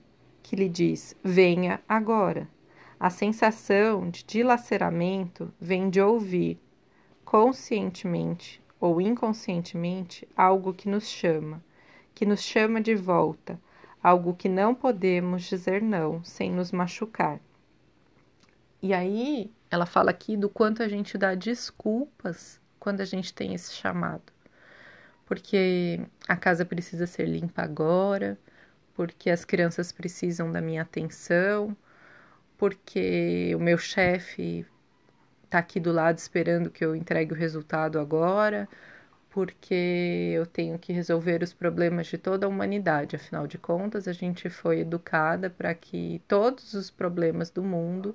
que lhe diz: venha agora. A sensação de dilaceramento vem de ouvir, conscientemente ou inconscientemente, algo que nos chama, que nos chama de volta, algo que não podemos dizer não sem nos machucar. E aí, ela fala aqui do quanto a gente dá desculpas quando a gente tem esse chamado. Porque a casa precisa ser limpa agora, porque as crianças precisam da minha atenção, porque o meu chefe está aqui do lado esperando que eu entregue o resultado agora, porque eu tenho que resolver os problemas de toda a humanidade. Afinal de contas, a gente foi educada para que todos os problemas do mundo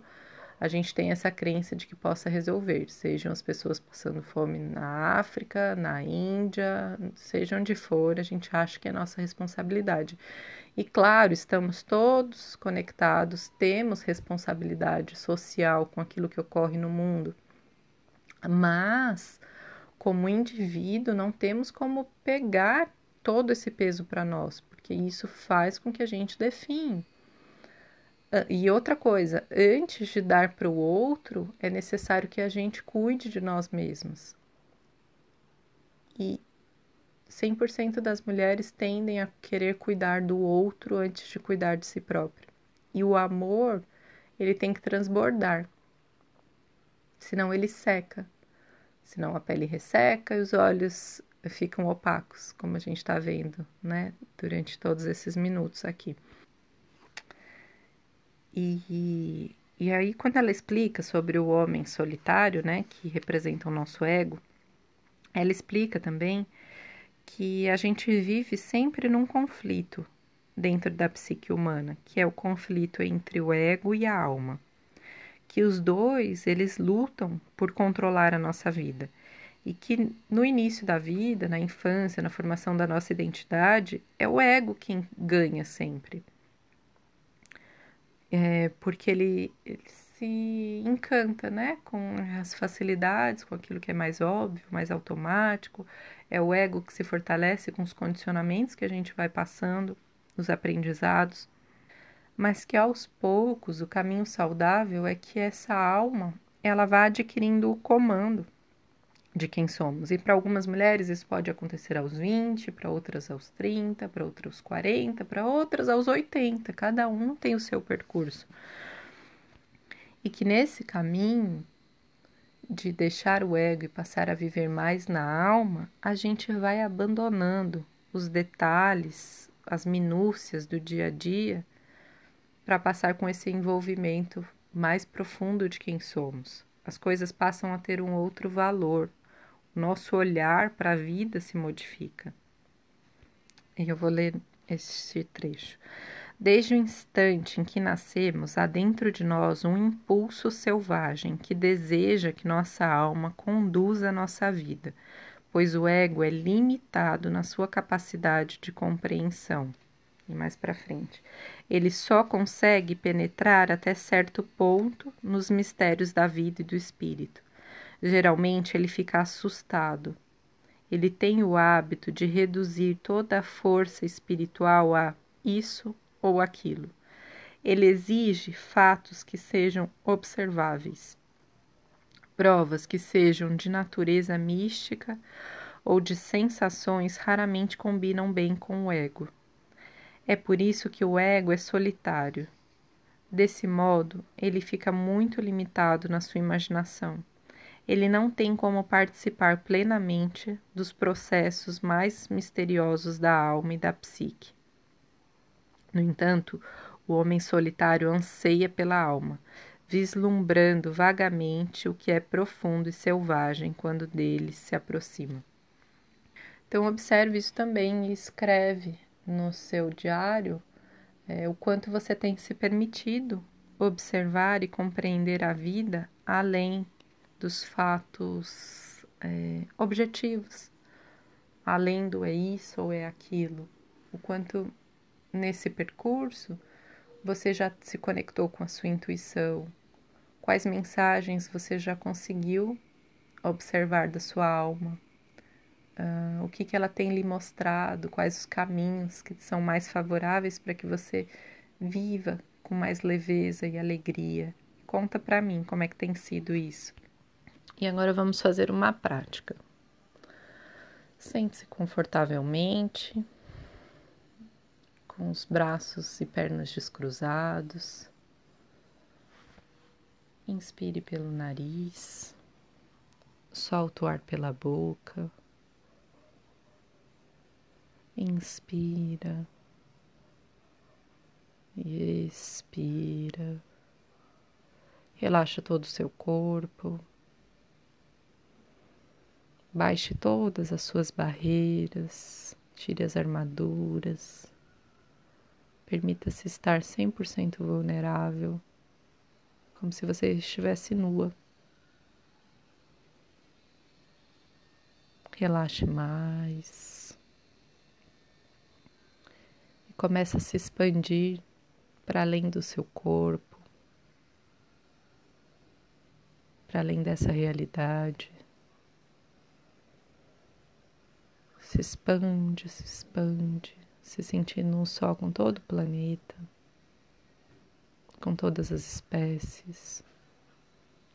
a gente tem essa crença de que possa resolver, sejam as pessoas passando fome na África, na Índia, seja onde for, a gente acha que é nossa responsabilidade. E claro, estamos todos conectados, temos responsabilidade social com aquilo que ocorre no mundo, mas como indivíduo não temos como pegar todo esse peso para nós, porque isso faz com que a gente define ah, e outra coisa, antes de dar para o outro, é necessário que a gente cuide de nós mesmos. E 100% das mulheres tendem a querer cuidar do outro antes de cuidar de si própria. E o amor, ele tem que transbordar. Senão ele seca. Senão a pele resseca e os olhos ficam opacos, como a gente está vendo, né, durante todos esses minutos aqui. E, e aí, quando ela explica sobre o homem solitário, né, que representa o nosso ego, ela explica também que a gente vive sempre num conflito dentro da psique humana, que é o conflito entre o ego e a alma. Que os dois, eles lutam por controlar a nossa vida. E que no início da vida, na infância, na formação da nossa identidade, é o ego quem ganha sempre é, porque ele, ele se encanta, né, com as facilidades, com aquilo que é mais óbvio, mais automático. É o ego que se fortalece com os condicionamentos que a gente vai passando, os aprendizados. Mas que aos poucos o caminho saudável é que essa alma ela vá adquirindo o comando de quem somos. E para algumas mulheres isso pode acontecer aos 20, para outras aos 30, para outras aos 40, para outras aos 80. Cada um tem o seu percurso. E que nesse caminho de deixar o ego e passar a viver mais na alma, a gente vai abandonando os detalhes, as minúcias do dia a dia para passar com esse envolvimento mais profundo de quem somos. As coisas passam a ter um outro valor, nosso olhar para a vida se modifica. E eu vou ler este trecho. Desde o instante em que nascemos, há dentro de nós um impulso selvagem que deseja que nossa alma conduza a nossa vida, pois o ego é limitado na sua capacidade de compreensão. E mais para frente, ele só consegue penetrar até certo ponto nos mistérios da vida e do espírito. Geralmente ele fica assustado. Ele tem o hábito de reduzir toda a força espiritual a isso ou aquilo. Ele exige fatos que sejam observáveis, provas que sejam de natureza mística ou de sensações raramente combinam bem com o ego. É por isso que o ego é solitário. Desse modo, ele fica muito limitado na sua imaginação ele não tem como participar plenamente dos processos mais misteriosos da alma e da psique. No entanto, o homem solitário anseia pela alma, vislumbrando vagamente o que é profundo e selvagem quando dele se aproxima. Então, observe isso também e escreve no seu diário é, o quanto você tem se permitido observar e compreender a vida além dos fatos é, objetivos, além do é isso ou é aquilo. O quanto nesse percurso você já se conectou com a sua intuição, quais mensagens você já conseguiu observar da sua alma, uh, o que, que ela tem lhe mostrado, quais os caminhos que são mais favoráveis para que você viva com mais leveza e alegria, conta para mim como é que tem sido isso. E agora vamos fazer uma prática. Sente-se confortavelmente, com os braços e pernas descruzados. Inspire pelo nariz, solta o ar pela boca. Inspira e expira. Relaxa todo o seu corpo. Baixe todas as suas barreiras, tire as armaduras. Permita-se estar 100% vulnerável, como se você estivesse nua. Relaxe mais. Comece a se expandir para além do seu corpo, para além dessa realidade. Se expande, se expande, se sentindo um só com todo o planeta, com todas as espécies,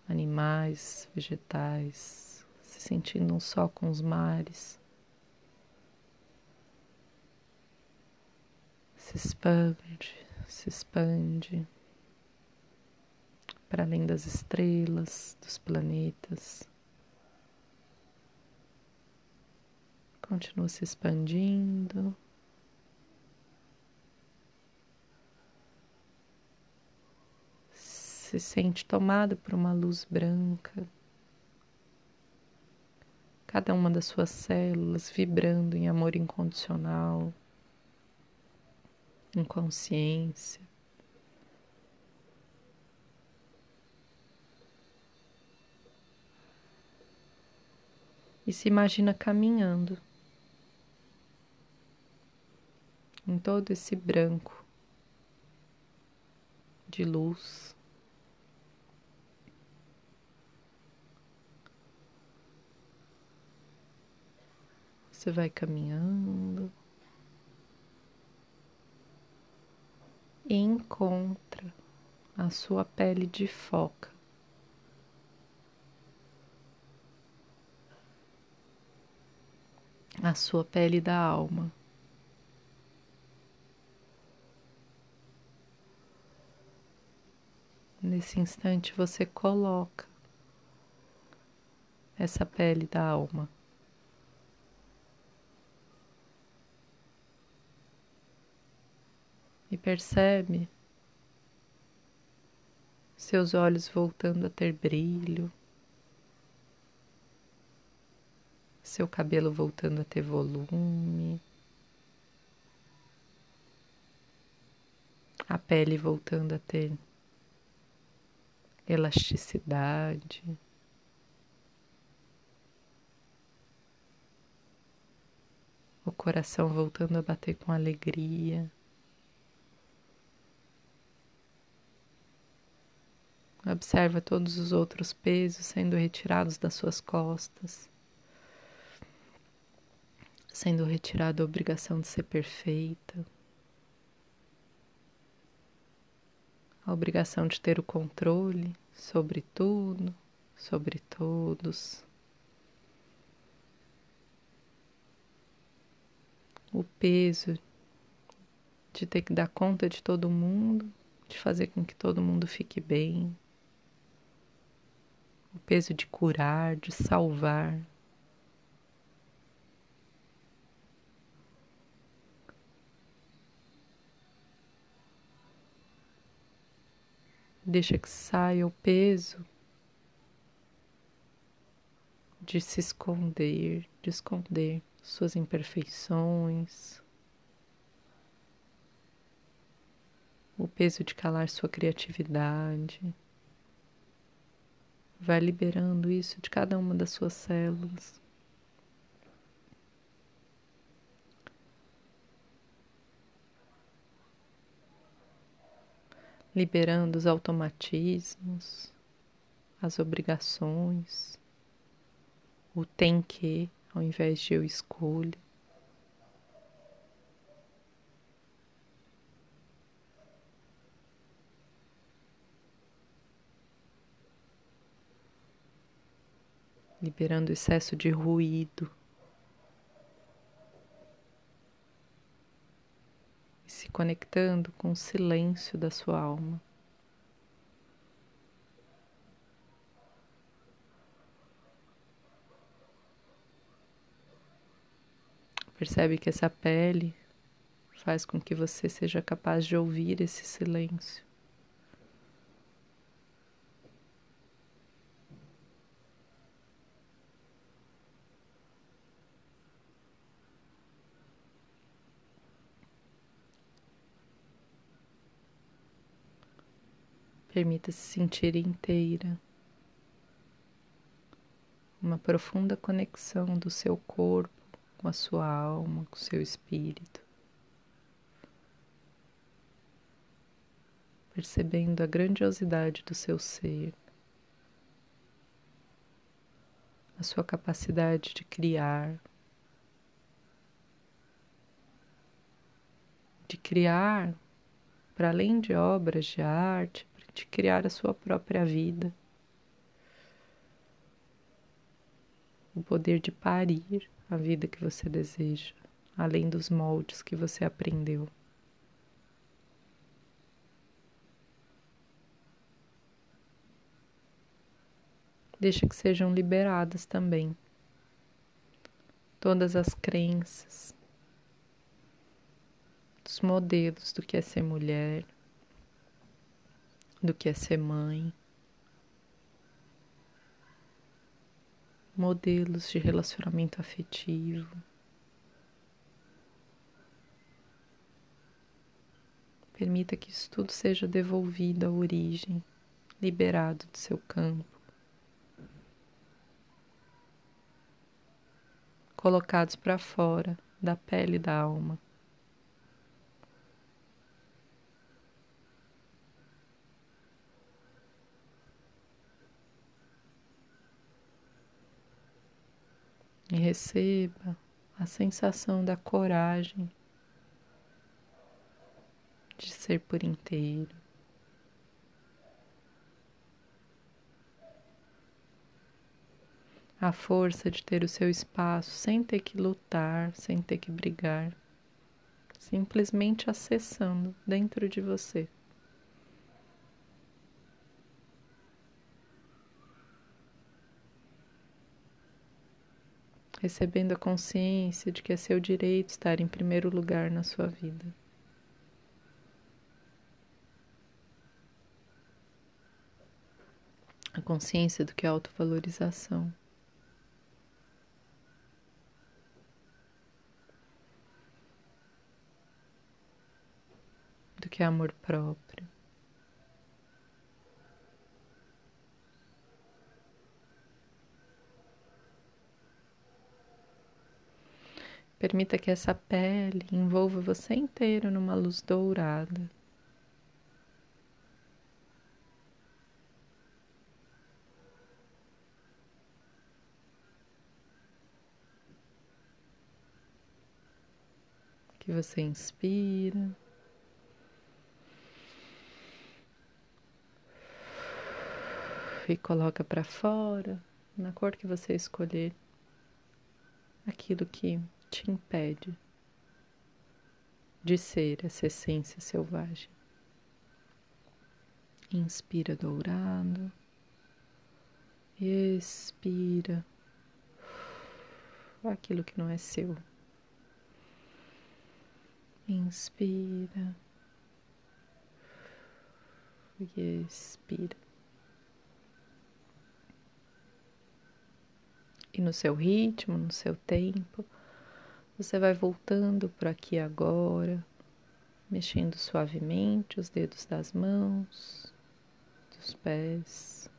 animais, vegetais, se sentindo um só com os mares. Se expande, se expande para além das estrelas, dos planetas. Continua se expandindo. Se sente tomada por uma luz branca. Cada uma das suas células vibrando em amor incondicional em consciência. E se imagina caminhando em todo esse branco de luz. Você vai caminhando. Encontra a sua pele de foca. A sua pele da alma. Nesse instante você coloca essa pele da alma e percebe seus olhos voltando a ter brilho, seu cabelo voltando a ter volume, a pele voltando a ter elasticidade. O coração voltando a bater com alegria. Observa todos os outros pesos sendo retirados das suas costas, sendo retirada a obrigação de ser perfeita, a obrigação de ter o controle sobre tudo, sobre todos. O peso de ter que dar conta de todo mundo, de fazer com que todo mundo fique bem o peso de curar, de salvar. Deixa que saia o peso de se esconder, de esconder suas imperfeições, o peso de calar sua criatividade. Vai liberando isso de cada uma das suas células. Liberando os automatismos, as obrigações, o tem que ao invés de eu escolho. Liberando excesso de ruído. E se conectando com o silêncio da sua alma. Percebe que essa pele faz com que você seja capaz de ouvir esse silêncio. Permita-se sentir inteira. Uma profunda conexão do seu corpo com a sua alma, com o seu espírito. Percebendo a grandiosidade do seu ser, a sua capacidade de criar, de criar para além de obras de arte, de criar a sua própria vida, o poder de parir a vida que você deseja, além dos moldes que você aprendeu. Deixa que sejam liberadas também todas as crenças, os modelos do que é ser mulher, do que é ser mãe, modelos de relacionamento afetivo. Permita que isso tudo seja devolvido à origem, liberado do seu campo, colocados para fora da pele da alma. E receba a sensação da coragem de ser por inteiro. A força de ter o seu espaço sem ter que lutar, sem ter que brigar, simplesmente acessando dentro de você. Recebendo a consciência de que é seu direito estar em primeiro lugar na sua vida. A consciência do que é autovalorização. Do que é amor próprio. Permita que essa pele envolva você inteiro numa luz dourada. Que você inspira. E coloca para fora, na cor que você escolher, aquilo que te impede de ser essa essência selvagem. Inspira dourado, expira aquilo que não é seu. Inspira e expira. E no seu ritmo, no seu tempo, você vai voltando para aqui agora, mexendo suavemente os dedos das mãos, dos pés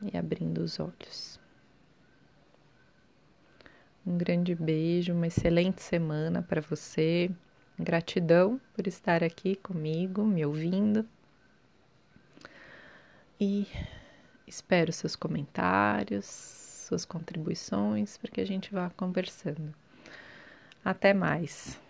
e abrindo os olhos. Um grande beijo, uma excelente semana para você. Gratidão por estar aqui comigo, me ouvindo. E espero seus comentários, suas contribuições para que a gente vá conversando. Até mais!